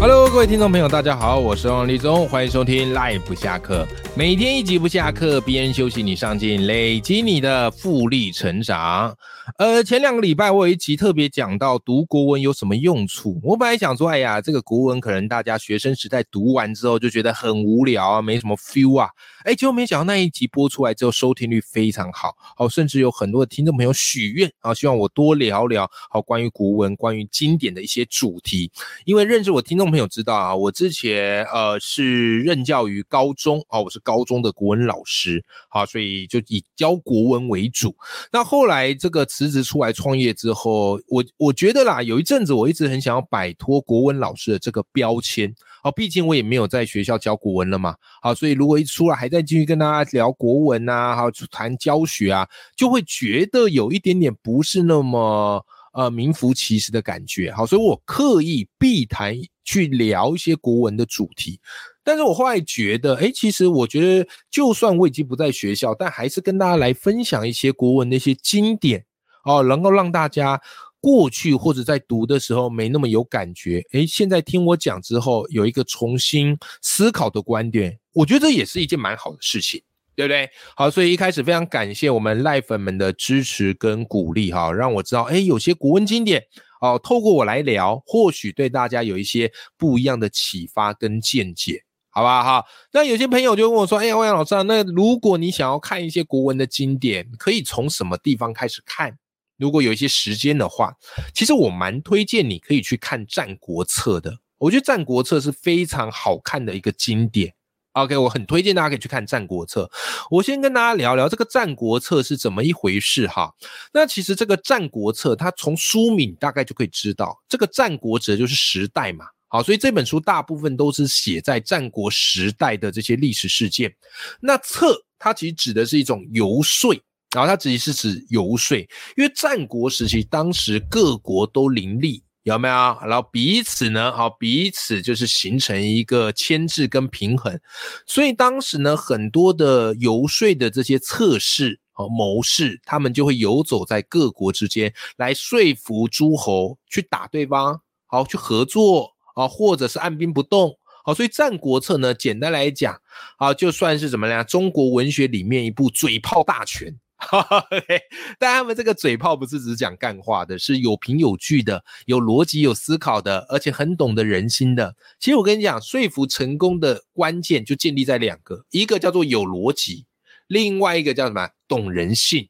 Hello，各位听众朋友，大家好，我是王立忠，欢迎收听 Life 不下课，每天一集不下课，别人休息你上进，累积你的复利成长。呃，前两个礼拜我有一集特别讲到读国文有什么用处。我本来想说，哎呀，这个国文可能大家学生时代读完之后就觉得很无聊啊，没什么 feel 啊。哎，结果没想到那一集播出来之后，收听率非常好，好，甚至有很多的听众朋友许愿啊，希望我多聊聊好关于国文、关于经典的一些主题。因为认识我听众朋友知道啊，我之前呃是任教于高中啊，我是高中的国文老师，好，所以就以教国文为主。那后来这个。辞职出来创业之后，我我觉得啦，有一阵子我一直很想要摆脱国文老师的这个标签，啊，毕竟我也没有在学校教国文了嘛，好，所以如果一出来还在继续跟大家聊国文呐，好，谈教学啊，就会觉得有一点点不是那么呃名副其实的感觉，好，所以我刻意避谈去聊一些国文的主题。但是我后来觉得，哎，其实我觉得，就算我已经不在学校，但还是跟大家来分享一些国文的一些经典。哦，能够让大家过去或者在读的时候没那么有感觉，诶，现在听我讲之后有一个重新思考的观点，我觉得这也是一件蛮好的事情，对不对？好，所以一开始非常感谢我们赖粉们的支持跟鼓励，哈，让我知道，诶，有些古文经典，哦，透过我来聊，或许对大家有一些不一样的启发跟见解，好吧？哈，那有些朋友就问我说，哎，欧阳老师啊，那如果你想要看一些国文的经典，可以从什么地方开始看？如果有一些时间的话，其实我蛮推荐你可以去看《战国策》的。我觉得《战国策》是非常好看的一个经典。OK，我很推荐大家可以去看《战国策》。我先跟大家聊聊这个《战国策》是怎么一回事哈。那其实这个《战国策》，它从书名大概就可以知道，这个战国指的就是时代嘛。好，所以这本书大部分都是写在战国时代的这些历史事件。那策，它其实指的是一种游说。然后它直接是指游说，因为战国时期当时各国都林立，有没有？然后彼此呢，好彼此就是形成一个牵制跟平衡，所以当时呢，很多的游说的这些策士和谋士，他们就会游走在各国之间，来说服诸侯去打对方，好去合作啊，或者是按兵不动。好，所以《战国策》呢，简单来讲，啊，就算是怎么样，中国文学里面一部嘴炮大全。但他们这个嘴炮不是只讲干话的，是有凭有据的，有逻辑、有思考的，而且很懂得人心的。其实我跟你讲，说服成功的关键就建立在两个，一个叫做有逻辑，另外一个叫什么？懂人性，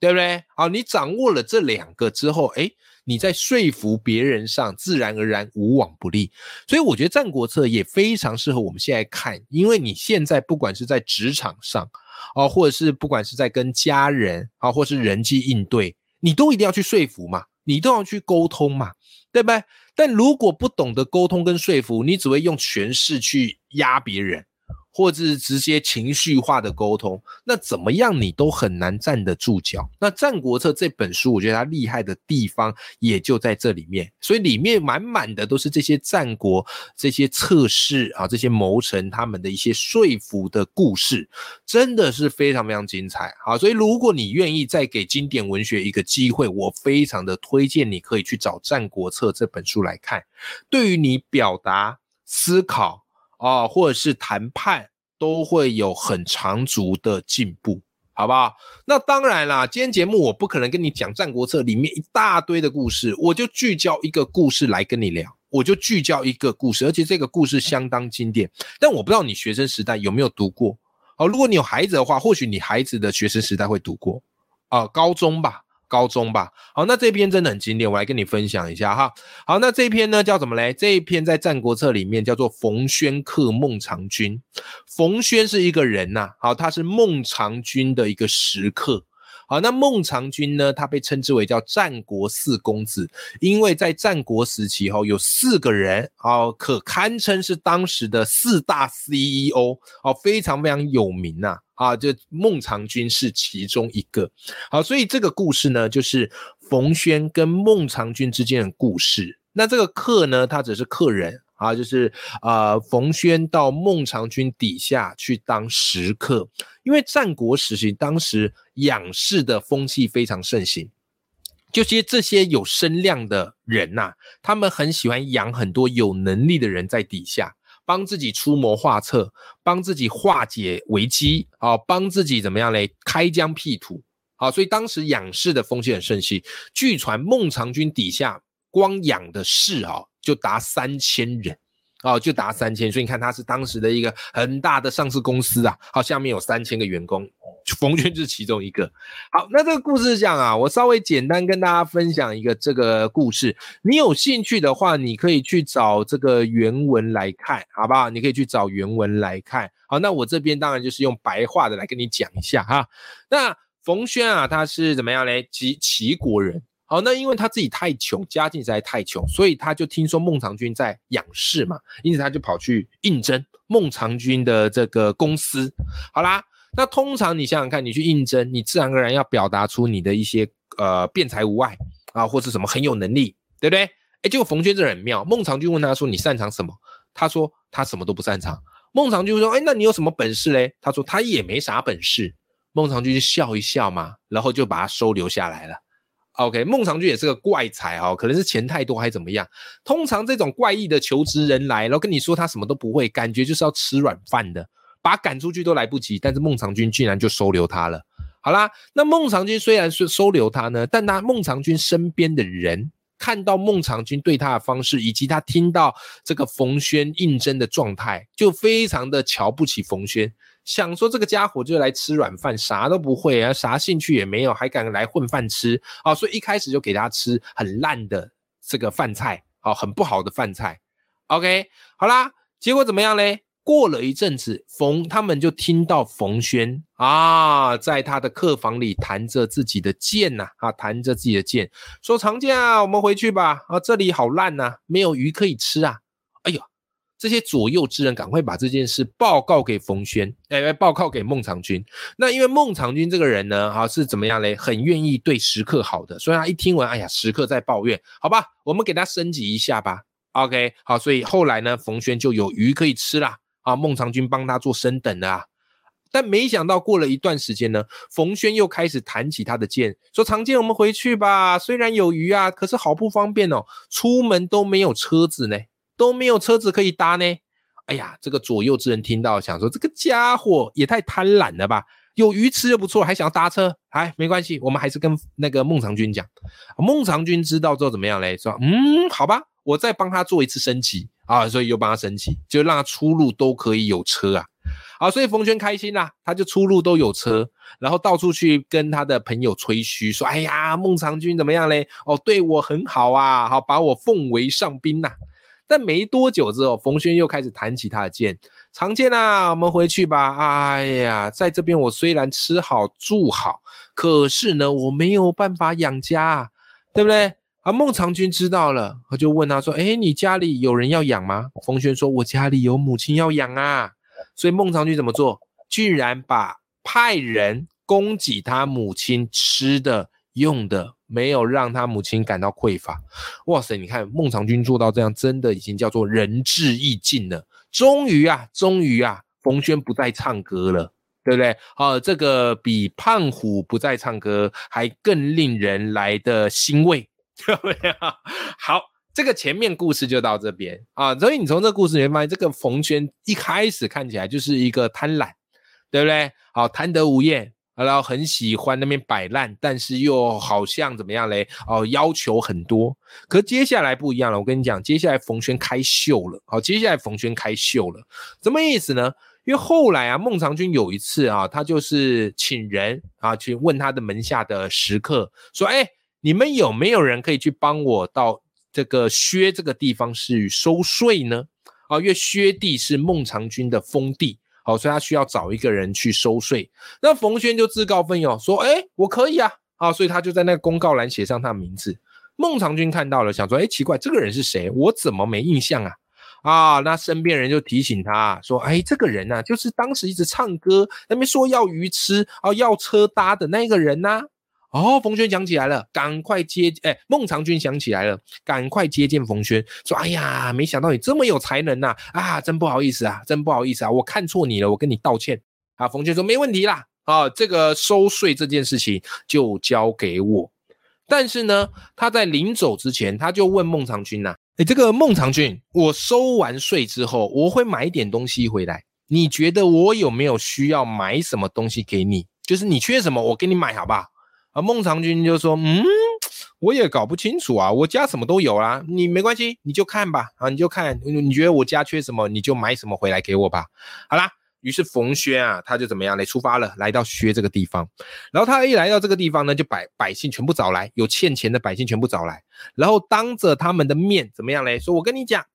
对不对？好，你掌握了这两个之后，哎，你在说服别人上自然而然无往不利。所以我觉得《战国策》也非常适合我们现在看，因为你现在不管是在职场上。哦，或者是不管是在跟家人啊，或是人际应对，你都一定要去说服嘛，你都要去沟通嘛，对不对？但如果不懂得沟通跟说服，你只会用权势去压别人。或者是直接情绪化的沟通，那怎么样你都很难站得住脚。那《战国策》这本书，我觉得它厉害的地方也就在这里面，所以里面满满的都是这些战国这些测试啊，这些谋臣他们的一些说服的故事，真的是非常非常精彩。好，所以如果你愿意再给经典文学一个机会，我非常的推荐你可以去找《战国策》这本书来看，对于你表达思考。啊，或者是谈判都会有很长足的进步，好不好？那当然啦，今天节目我不可能跟你讲《战国策》里面一大堆的故事，我就聚焦一个故事来跟你聊，我就聚焦一个故事，而且这个故事相当经典。但我不知道你学生时代有没有读过？好，如果你有孩子的话，或许你孩子的学生时代会读过，啊，高中吧。高中吧，好，那这篇真的很经典，我来跟你分享一下哈。好，那这篇呢叫什么嘞？这一篇在《战国策》里面叫做冯轩克孟尝君。冯轩是一个人呐，好，他是孟尝君的一个食客。好，那孟尝君呢？他被称之为叫战国四公子，因为在战国时期哈，有四个人哦，可堪称是当时的四大 CEO 哦，非常非常有名呐。啊，啊就孟尝君是其中一个。好，所以这个故事呢，就是冯轩跟孟尝君之间的故事。那这个客呢，他只是客人啊，就是呃，冯轩到孟尝君底下去当食客，因为战国时期当时养士的风气非常盛行，就些这些有声量的人呐，他们很喜欢养很多有能力的人在底下。帮自己出谋划策，帮自己化解危机啊，帮自己怎么样嘞？开疆辟土啊，所以当时养士的风气很盛行。据传孟尝君底下光养的士啊，就达三千人。哦，就达三千，所以你看他是当时的一个很大的上市公司啊，好，下面有三千个员工，冯轩就是其中一个。好，那这个故事是这样啊，我稍微简单跟大家分享一个这个故事，你有兴趣的话，你可以去找这个原文来看，好不好？你可以去找原文来看。好，那我这边当然就是用白话的来跟你讲一下哈。那冯轩啊，他是怎么样嘞？齐齐国人。好，那因为他自己太穷，家境实在太穷，所以他就听说孟尝君在养士嘛，因此他就跑去应征孟尝君的这个公司。好啦，那通常你想想看，你去应征，你自然而然要表达出你的一些呃辩才无碍啊，或是什么很有能力，对不对？哎，结果冯轩这人很妙，孟尝君问他说：“你擅长什么？”他说：“他什么都不擅长。”孟尝君说：“哎，那你有什么本事嘞？”他说：“他也没啥本事。”孟尝君就笑一笑嘛，然后就把他收留下来了。OK，孟尝君也是个怪才哦，可能是钱太多还是怎么样。通常这种怪异的求职人来，然后跟你说他什么都不会，感觉就是要吃软饭的，把他赶出去都来不及。但是孟尝君竟然就收留他了。好啦，那孟尝君虽然是收留他呢，但他孟尝君身边的人看到孟尝君对他的方式，以及他听到这个冯轩应征的状态，就非常的瞧不起冯轩。想说这个家伙就来吃软饭，啥都不会啊，啥兴趣也没有，还敢来混饭吃啊！所以一开始就给他吃很烂的这个饭菜，啊，很不好的饭菜。OK，好啦，结果怎么样嘞？过了一阵子，冯他们就听到冯轩啊，在他的客房里弹着自己的剑呐，啊，弹着自己的剑，说：“长剑啊，我们回去吧，啊，这里好烂呐，没有鱼可以吃啊！”哎呦。这些左右之人赶快把这件事报告给冯轩，哎，报告给孟尝君。那因为孟尝君这个人呢，哈是怎么样嘞？很愿意对食客好的，所以他一听闻，哎呀，食客在抱怨，好吧，我们给他升级一下吧。OK，好，所以后来呢，冯轩就有鱼可以吃啦。啊，孟尝君帮他做升等的啊。但没想到过了一段时间呢，冯轩又开始弹起他的剑，说：“长剑，我们回去吧。虽然有鱼啊，可是好不方便哦，出门都没有车子呢。”都没有车子可以搭呢，哎呀，这个左右之人听到想说，这个家伙也太贪婪了吧！有鱼吃就不错，还想要搭车？哎，没关系，我们还是跟那个孟尝君讲。孟尝君知道之后怎么样嘞？说，嗯，好吧，我再帮他做一次升级啊，所以又帮他升级，就让他出入都可以有车啊。好，所以冯轩开心啦，他就出入都有车，然后到处去跟他的朋友吹嘘，说，哎呀，孟尝君怎么样嘞？哦，对我很好啊，好，把我奉为上宾呐。但没多久之后，冯轩又开始弹起他的剑。长剑啊，我们回去吧。哎呀，在这边我虽然吃好住好，可是呢，我没有办法养家，对不对？啊，孟尝君知道了，他就问他说：“哎，你家里有人要养吗？”冯轩说：“我家里有母亲要养啊。”所以孟尝君怎么做？居然把派人供给他母亲吃的用的。没有让他母亲感到匮乏，哇塞！你看孟尝君做到这样，真的已经叫做仁至义尽了。终于啊，终于啊，冯轩不再唱歌了，对不对？好，这个比胖虎不再唱歌还更令人来的欣慰，对不对？好，这个前面故事就到这边啊。所以你从这个故事里面发现，这个冯轩一开始看起来就是一个贪婪，对不对？好，贪得无厌。然后很喜欢那边摆烂，但是又好像怎么样嘞？哦，要求很多。可接下来不一样了，我跟你讲，接下来冯轩开秀了。好，接下来冯轩开秀了，什么意思呢？因为后来啊，孟尝君有一次啊，他就是请人啊去问他的门下的食客说：“哎，你们有没有人可以去帮我到这个薛这个地方去收税呢？”啊，因为薛地是孟尝君的封地。好，所以他需要找一个人去收税。那冯轩就自告奋勇说：“哎，我可以啊！”啊，所以他就在那个公告栏写上他的名字。孟尝君看到了，想说：“哎，奇怪，这个人是谁？我怎么没印象啊？”啊，那身边人就提醒他说：“哎，这个人呢，就是当时一直唱歌那边说要鱼吃啊，要车搭的那个人呐。”哦，冯轩想起来了，赶快接哎，孟尝君想起来了，赶快接见冯轩，说：“哎呀，没想到你这么有才能呐！啊，真不好意思啊，真不好意思啊，我看错你了，我跟你道歉。”啊，冯轩说：“没问题啦，啊，这个收税这件事情就交给我。”但是呢，他在临走之前，他就问孟尝君呐：“哎，这个孟尝君，我收完税之后，我会买点东西回来，你觉得我有没有需要买什么东西给你？就是你缺什么，我给你买，好不好？”啊，孟尝君就说：“嗯，我也搞不清楚啊，我家什么都有啦，你没关系，你就看吧，啊，你就看，你觉得我家缺什么，你就买什么回来给我吧。好啦。”于是冯轩啊，他就怎么样嘞？出发了，来到薛这个地方。然后他一来到这个地方呢，就百百姓全部找来，有欠钱的百姓全部找来，然后当着他们的面怎么样嘞？说我跟你讲，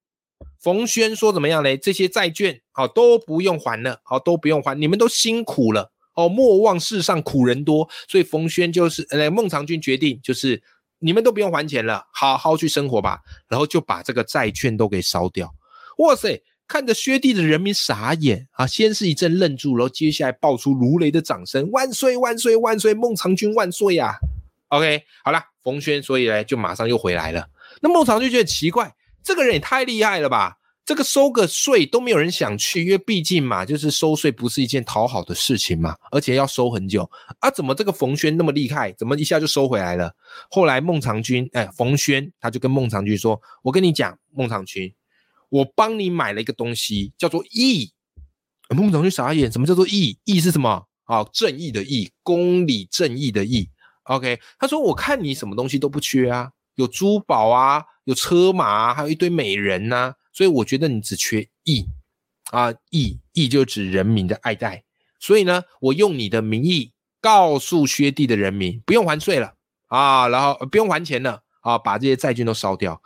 冯轩说怎么样嘞？这些债券好都不用还了，好都不用还，你们都辛苦了哦，莫忘世上苦人多。所以冯轩就是呃孟尝君决定，就是你们都不用还钱了，好好去生活吧。然后就把这个债券都给烧掉。哇塞！看着薛地的人民傻眼啊，先是一阵愣住，然后接下来爆出如雷的掌声：“万岁万岁万岁，孟尝君万岁呀！”OK，好了，冯轩所以呢就马上又回来了。那孟尝君觉得奇怪，这个人也太厉害了吧？这个收个税都没有人想去，因为毕竟嘛，就是收税不是一件讨好的事情嘛，而且要收很久啊。怎么这个冯轩那么厉害？怎么一下就收回来了？后来孟尝君哎，冯轩他就跟孟尝君说：“我跟你讲，孟尝君。”我帮你买了一个东西，叫做义。孟尝君傻眼，什么叫做义？义是什么？啊，正义的义，公理正义的义。OK，他说我看你什么东西都不缺啊，有珠宝啊，有车马啊，还有一堆美人呐，所以我觉得你只缺义啊，义义就指人民的爱戴。所以呢，我用你的名义告诉薛地的人民，不用还税了啊，然后不用还钱了。啊，把这些债券都烧掉！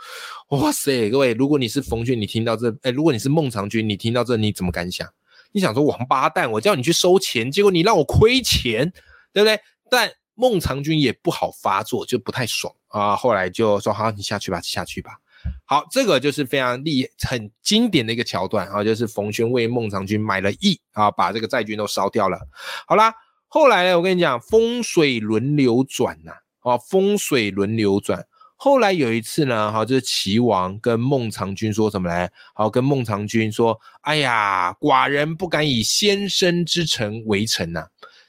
哇塞，各位，如果你是冯俊，你听到这，哎，如果你是孟尝君，你听到这，你怎么敢想？你想说王八蛋，我叫你去收钱，结果你让我亏钱，对不对？但孟尝君也不好发作，就不太爽啊。后来就说好，你下去吧，下去吧。好，这个就是非常厉、很经典的一个桥段啊，就是冯轩为孟尝君买了义啊，把这个债券都烧掉了。好啦，后来呢，我跟你讲，风水轮流转呐，啊，风水轮流转。后来有一次呢，哈，就是齐王跟孟尝君说什么嘞？好，跟孟尝君说：“哎呀，寡人不敢以先生之臣为臣呐。”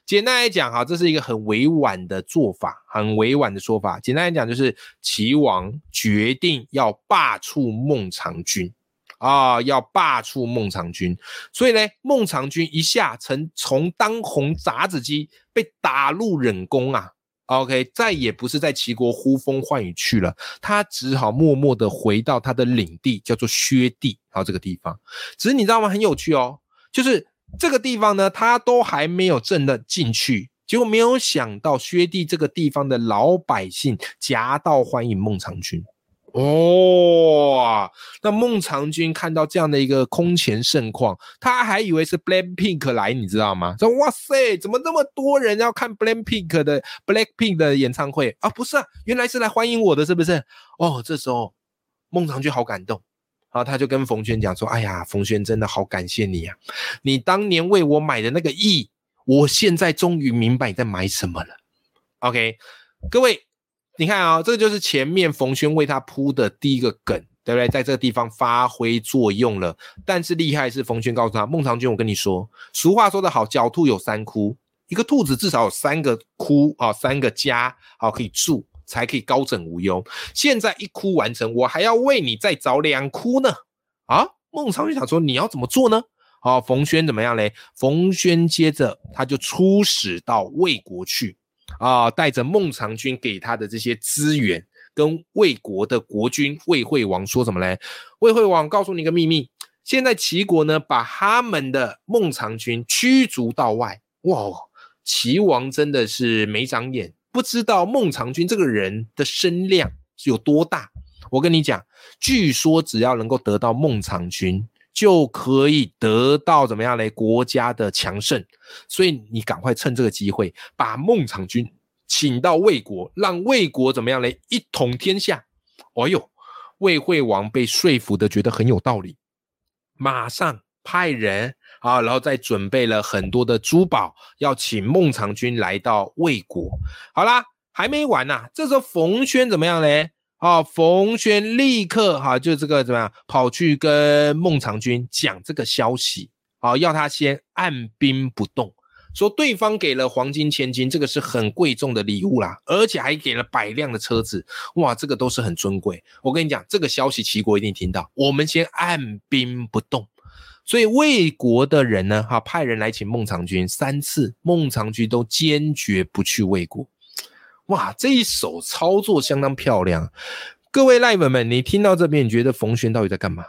简单来讲，哈，这是一个很委婉的做法，很委婉的说法。简单来讲，就是齐王决定要罢黜孟尝君啊，要罢黜孟尝君。所以呢，孟尝君一下曾从当红炸子鸡被打入冷宫啊。OK，再也不是在齐国呼风唤雨去了，他只好默默的回到他的领地，叫做薛地，然后这个地方。只是你知道吗？很有趣哦，就是这个地方呢，他都还没有真的进去，结果没有想到薛地这个地方的老百姓夹道欢迎孟尝君。哦，那孟尝君看到这样的一个空前盛况，他还以为是 Blackpink 来，你知道吗？说哇塞，怎么那么多人要看 Blackpink 的 Blackpink 的演唱会啊？不是啊，原来是来欢迎我的，是不是？哦，这时候孟尝君好感动，然后他就跟冯轩讲说：“哎呀，冯轩真的好感谢你啊，你当年为我买的那个亿，我现在终于明白你在买什么了。”OK，各位。你看啊，这个就是前面冯轩为他铺的第一个梗，对不对？在这个地方发挥作用了。但是厉害是冯轩告诉他，孟尝君，我跟你说，俗话说得好，狡兔有三窟，一个兔子至少有三个窟啊，三个家啊可以住，才可以高枕无忧。现在一哭完成，我还要为你再找两哭呢。啊，孟尝君想说，你要怎么做呢？好，冯轩怎么样嘞？冯轩接着他就出使到魏国去。啊，带着孟尝君给他的这些资源，跟魏国的国君魏惠王说什么嘞？魏惠王告诉你一个秘密，现在齐国呢，把他们的孟尝君驱逐到外。哇，齐王真的是没长眼，不知道孟尝君这个人的声量有多大。我跟你讲，据说只要能够得到孟尝君。就可以得到怎么样嘞？国家的强盛，所以你赶快趁这个机会把孟尝君请到魏国，让魏国怎么样嘞？一统天下。哎呦，魏惠王被说服的觉得很有道理马上派人啊，然后再准备了很多的珠宝，要请孟尝君来到魏国。好啦，还没完呢，这时候冯轩怎么样嘞？啊，冯轩立刻哈，就这个怎么样，跑去跟孟尝君讲这个消息，啊，要他先按兵不动。说对方给了黄金千金，这个是很贵重的礼物啦，而且还给了百辆的车子，哇，这个都是很尊贵。我跟你讲，这个消息齐国一定听到。我们先按兵不动，所以魏国的人呢，哈，派人来请孟尝君三次，孟尝君都坚决不去魏国。哇，这一手操作相当漂亮。各位赖粉们，你听到这边，你觉得冯轩到底在干嘛？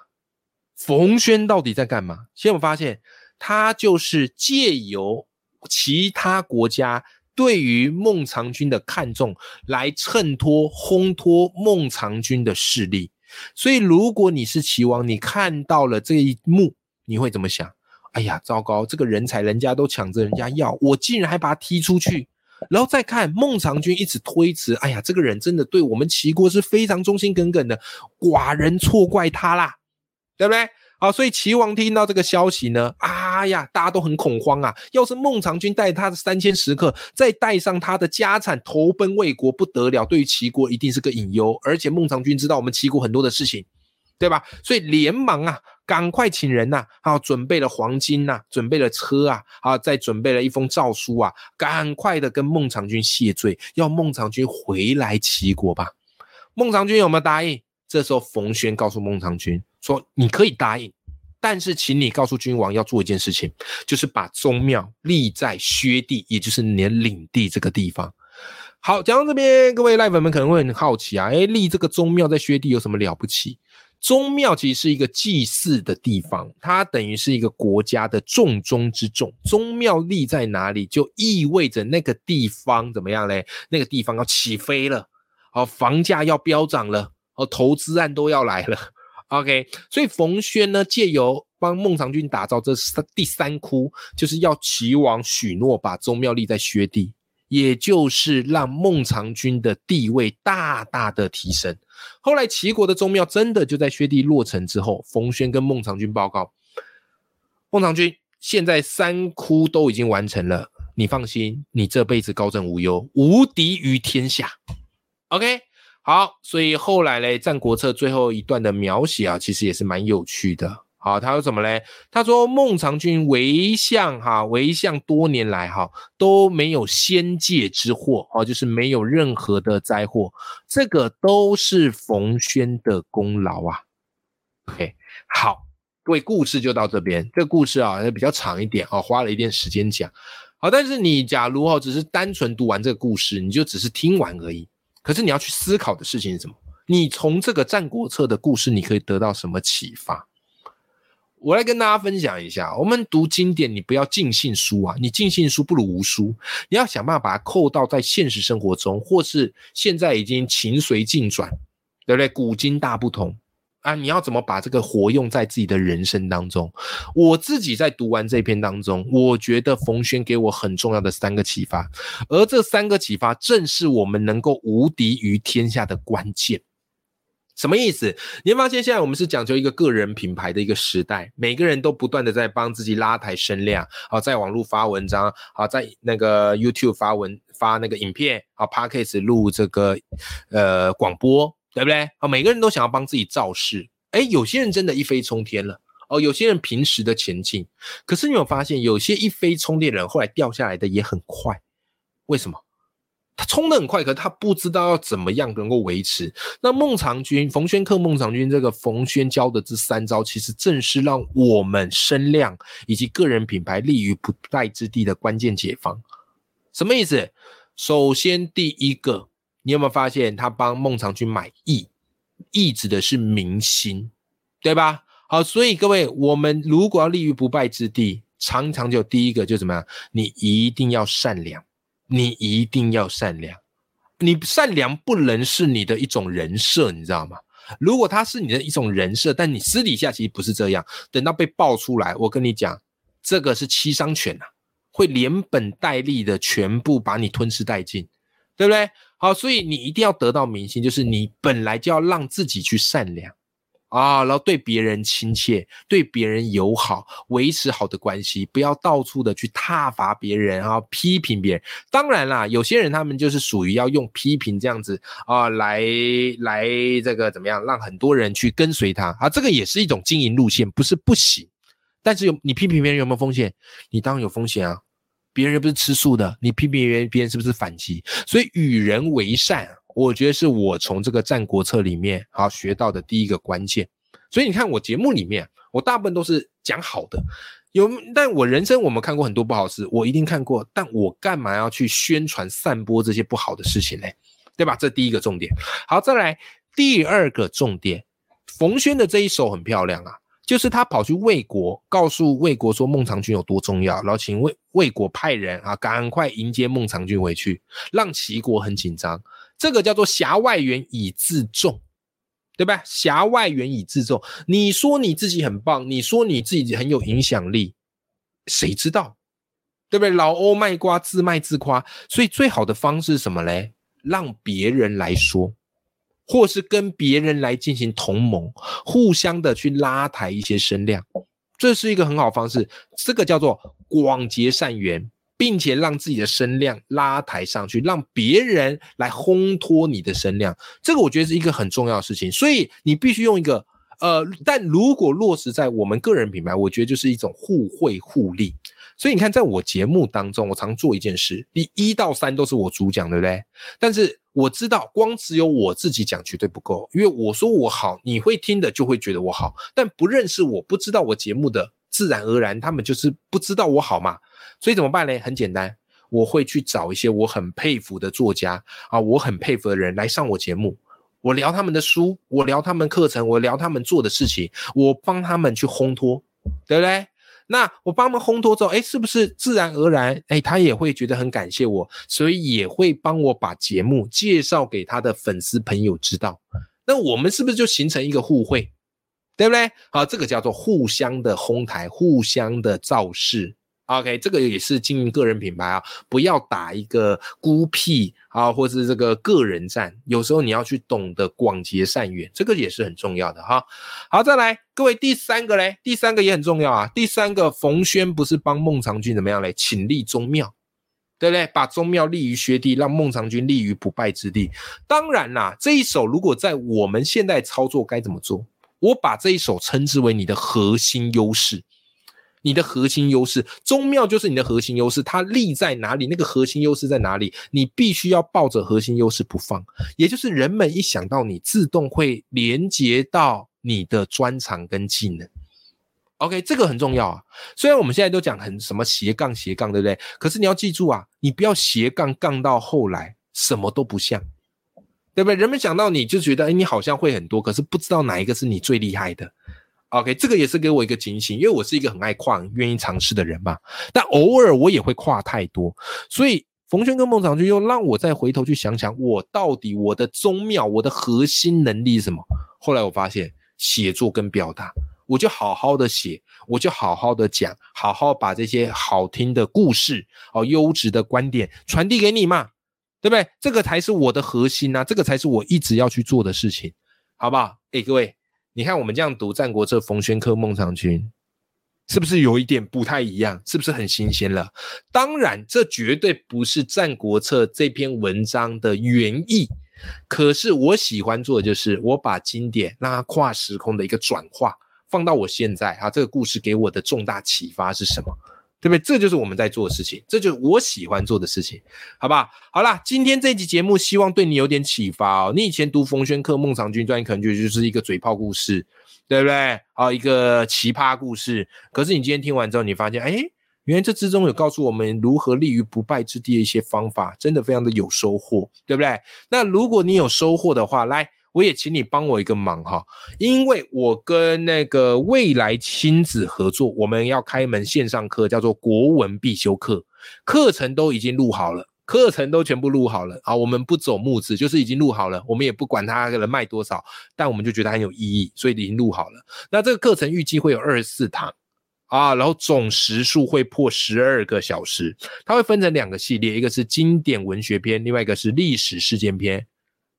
冯轩到底在干嘛？先我发现他就是借由。其他国家对于孟尝君的看重，来衬托烘托孟尝君的势力。所以，如果你是齐王，你看到了这一幕，你会怎么想？哎呀，糟糕！这个人才人家都抢着人家要，我竟然还把他踢出去。然后再看孟尝君一直推辞，哎呀，这个人真的对我们齐国是非常忠心耿耿的，寡人错怪他啦，对不对？好，所以齐王听到这个消息呢，啊呀，大家都很恐慌啊！要是孟尝君带他的三千食客，再带上他的家产投奔魏国，不得了，对于齐国一定是个隐忧。而且孟尝君知道我们齐国很多的事情，对吧？所以连忙啊，赶快请人呐，啊，准备了黄金呐，准备了车啊，啊，再准备了一封诏书啊，赶快的跟孟尝君谢罪，要孟尝君回来齐国吧。孟尝君有没有答应？这时候冯轩告诉孟尝君。说你可以答应，但是请你告诉君王要做一件事情，就是把宗庙立在薛地，也就是你的领地这个地方。好，讲到这边，各位赖粉们可能会很好奇啊，哎，立这个宗庙在薛地有什么了不起？宗庙其实是一个祭祀的地方，它等于是一个国家的重中之重。宗庙立在哪里，就意味着那个地方怎么样嘞？那个地方要起飞了，哦，房价要飙涨了，哦，投资案都要来了。OK，所以冯轩呢，借由帮孟尝君打造这三第三窟，就是要齐王许诺把宗庙立在薛地，也就是让孟尝君的地位大大的提升。后来齐国的宗庙真的就在薛地落成之后，冯轩跟孟尝君报告，孟尝君现在三窟都已经完成了，你放心，你这辈子高枕无忧，无敌于天下。OK。好，所以后来嘞，《战国策》最后一段的描写啊，其实也是蛮有趣的。好，他说什么嘞？他说孟尝君为相哈，为相多年来哈都没有先界之祸哦，就是没有任何的灾祸，这个都是冯轩的功劳啊。OK，好，各位故事就到这边。这个故事啊，比较长一点哦，花了一点时间讲。好，但是你假如哦，只是单纯读完这个故事，你就只是听完而已。可是你要去思考的事情是什么？你从这个《战国策》的故事，你可以得到什么启发？我来跟大家分享一下。我们读经典，你不要尽信书啊！你尽信书不如无书。你要想办法把它扣到在现实生活中，或是现在已经情随境转，对不对？古今大不同。啊，你要怎么把这个活用在自己的人生当中？我自己在读完这篇当中，我觉得冯轩给我很重要的三个启发，而这三个启发正是我们能够无敌于天下的关键。什么意思？你会发现现在我们是讲究一个个人品牌的一个时代，每个人都不断的在帮自己拉抬声量，好，在网络发文章，好，在那个 YouTube 发文发那个影片，好，Podcast 录这个呃广播。对不对？啊，每个人都想要帮自己造势。哎，有些人真的一飞冲天了哦，有些人平时的前进。可是你有发现，有些一飞冲天的人后来掉下来的也很快。为什么？他冲的很快，可是他不知道要怎么样能够维持。那孟尝君、冯轩克孟尝君这个冯轩教的这三招，其实正是让我们声量以及个人品牌立于不败之地的关键解方。什么意思？首先，第一个。你有没有发现他帮孟尝君买义？义指的是民心，对吧？好，所以各位，我们如果要立于不败之地，长长久，第一个就怎么样？你一定要善良，你一定要善良。你善良不能是你的一种人设，你知道吗？如果他是你的一种人设，但你私底下其实不是这样，等到被爆出来，我跟你讲，这个是七伤拳呐，会连本带利的全部把你吞噬殆尽，对不对？好，所以你一定要得到民心，就是你本来就要让自己去善良。啊，然后对别人亲切，对别人友好，维持好的关系，不要到处的去挞伐别人啊，批评别人。当然啦，有些人他们就是属于要用批评这样子啊，来来这个怎么样，让很多人去跟随他啊，这个也是一种经营路线，不是不行。但是有你批评别人有没有风险？你当然有风险啊，别人又不是吃素的，你批评别人，别人是不是反击？所以与人为善。我觉得是我从这个《战国策》里面好学到的第一个关键，所以你看我节目里面，我大部分都是讲好的，有但我人生我们看过很多不好事，我一定看过，但我干嘛要去宣传散播这些不好的事情呢？对吧？这第一个重点。好，再来第二个重点，冯轩的这一手很漂亮啊，就是他跑去魏国，告诉魏国说孟尝君有多重要，然后请魏魏国派人啊，赶快迎接孟尝君回去，让齐国很紧张。这个叫做狭外援以自重，对吧？狭外援以自重。你说你自己很棒，你说你自己很有影响力，谁知道？对不对？老欧卖瓜，自卖自夸。所以最好的方式是什么嘞？让别人来说，或是跟别人来进行同盟，互相的去拉抬一些声量，这是一个很好方式。这个叫做广结善缘。并且让自己的声量拉抬上去，让别人来烘托你的声量，这个我觉得是一个很重要的事情。所以你必须用一个呃，但如果落实在我们个人品牌，我觉得就是一种互惠互利。所以你看，在我节目当中，我常做一件事，第一到三都是我主讲，对不对？但是我知道，光只有我自己讲绝对不够，因为我说我好，你会听的就会觉得我好，但不认识我不知道我节目的，自然而然他们就是不知道我好嘛。所以怎么办呢？很简单，我会去找一些我很佩服的作家啊，我很佩服的人来上我节目，我聊他们的书，我聊他们课程，我聊他们做的事情，我帮他们去烘托，对不对？那我帮他们烘托之后，哎，是不是自然而然，哎，他也会觉得很感谢我，所以也会帮我把节目介绍给他的粉丝朋友知道。那我们是不是就形成一个互惠，对不对？好，这个叫做互相的哄抬，互相的造势。OK，这个也是经营个人品牌啊，不要打一个孤僻啊，或是这个个人战。有时候你要去懂得广结善缘，这个也是很重要的哈。好，再来，各位第三个嘞，第三个也很重要啊。第三个，冯轩不是帮孟尝君怎么样嘞？请立宗庙，对不对？把宗庙立于薛地，让孟尝君立于不败之地。当然啦，这一手如果在我们现在操作该怎么做？我把这一手称之为你的核心优势。你的核心优势，宗庙就是你的核心优势，它立在哪里？那个核心优势在哪里？你必须要抱着核心优势不放，也就是人们一想到你，自动会连接到你的专长跟技能。OK，这个很重要啊。虽然我们现在都讲很什么斜杠斜杠，对不对？可是你要记住啊，你不要斜杠杠到后来什么都不像，对不对？人们想到你就觉得，哎，你好像会很多，可是不知道哪一个是你最厉害的。OK，这个也是给我一个警醒，因为我是一个很爱跨、愿意尝试的人嘛。但偶尔我也会跨太多，所以冯轩跟孟尝君又让我再回头去想想，我到底我的宗庙、我的核心能力是什么？后来我发现写作跟表达，我就好好的写，我就好好的讲，好好把这些好听的故事、哦优质的观点传递给你嘛，对不对？这个才是我的核心呐，这个才是我一直要去做的事情，好不好？哎，各位。你看我们这样读《战国策》，冯轩科孟尝君，是不是有一点不太一样？是不是很新鲜了？当然，这绝对不是《战国策》这篇文章的原意。可是我喜欢做的就是，我把经典让它跨时空的一个转化，放到我现在啊，这个故事给我的重大启发是什么？对不对？这就是我们在做的事情，这就是我喜欢做的事情，好不好？好啦，今天这集节目希望对你有点启发哦。你以前读冯轩课《孟尝君传》，可能觉得就是一个嘴炮故事，对不对？啊，一个奇葩故事。可是你今天听完之后，你发现，哎，原来这之中有告诉我们如何立于不败之地的一些方法，真的非常的有收获，对不对？那如果你有收获的话，来。我也请你帮我一个忙哈，因为我跟那个未来亲子合作，我们要开门线上课，叫做国文必修课，课程都已经录好了，课程都全部录好了。啊，我们不走木子，就是已经录好了，我们也不管它能卖多少，但我们就觉得很有意义，所以已经录好了。那这个课程预计会有二十四堂。啊，然后总时数会破十二个小时，它会分成两个系列，一个是经典文学篇，另外一个是历史事件篇。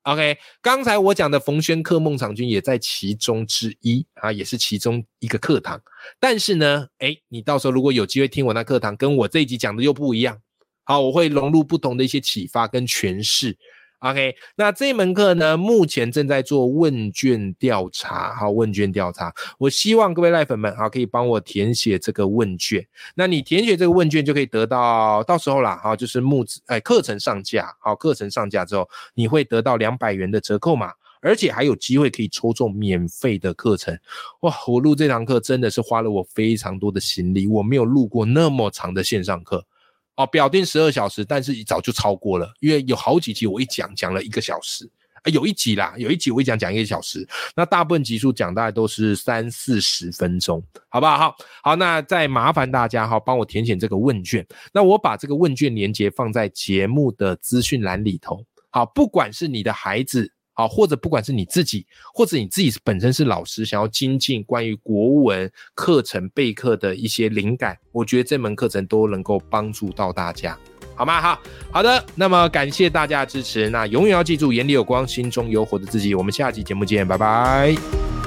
OK，刚才我讲的冯轩克孟尝君也在其中之一啊，也是其中一个课堂。但是呢，哎，你到时候如果有机会听我那课堂，跟我这一集讲的又不一样。好，我会融入不同的一些启发跟诠释。OK，那这门课呢，目前正在做问卷调查。好，问卷调查，我希望各位赖粉们好，可以帮我填写这个问卷。那你填写这个问卷，就可以得到到时候啦，好，就是木子哎，课程上架，好，课程上架之后，你会得到两百元的折扣码，而且还有机会可以抽中免费的课程。哇，我录这堂课真的是花了我非常多的心力，我没有录过那么长的线上课。哦，表定十二小时，但是早就超过了，因为有好几集我一讲讲了一个小时，啊，有一集啦，有一集我一讲讲一个小时，那大部分集数讲大概都是三四十分钟，好不好？好，好，那再麻烦大家哈，帮我填写这个问卷，那我把这个问卷连接放在节目的资讯栏里头，好，不管是你的孩子。好，或者不管是你自己，或者你自己本身是老师，想要精进关于国文课程备课的一些灵感，我觉得这门课程都能够帮助到大家，好吗？好好的，那么感谢大家的支持，那永远要记住，眼里有光，心中有火的自己，我们下期节目见，拜拜。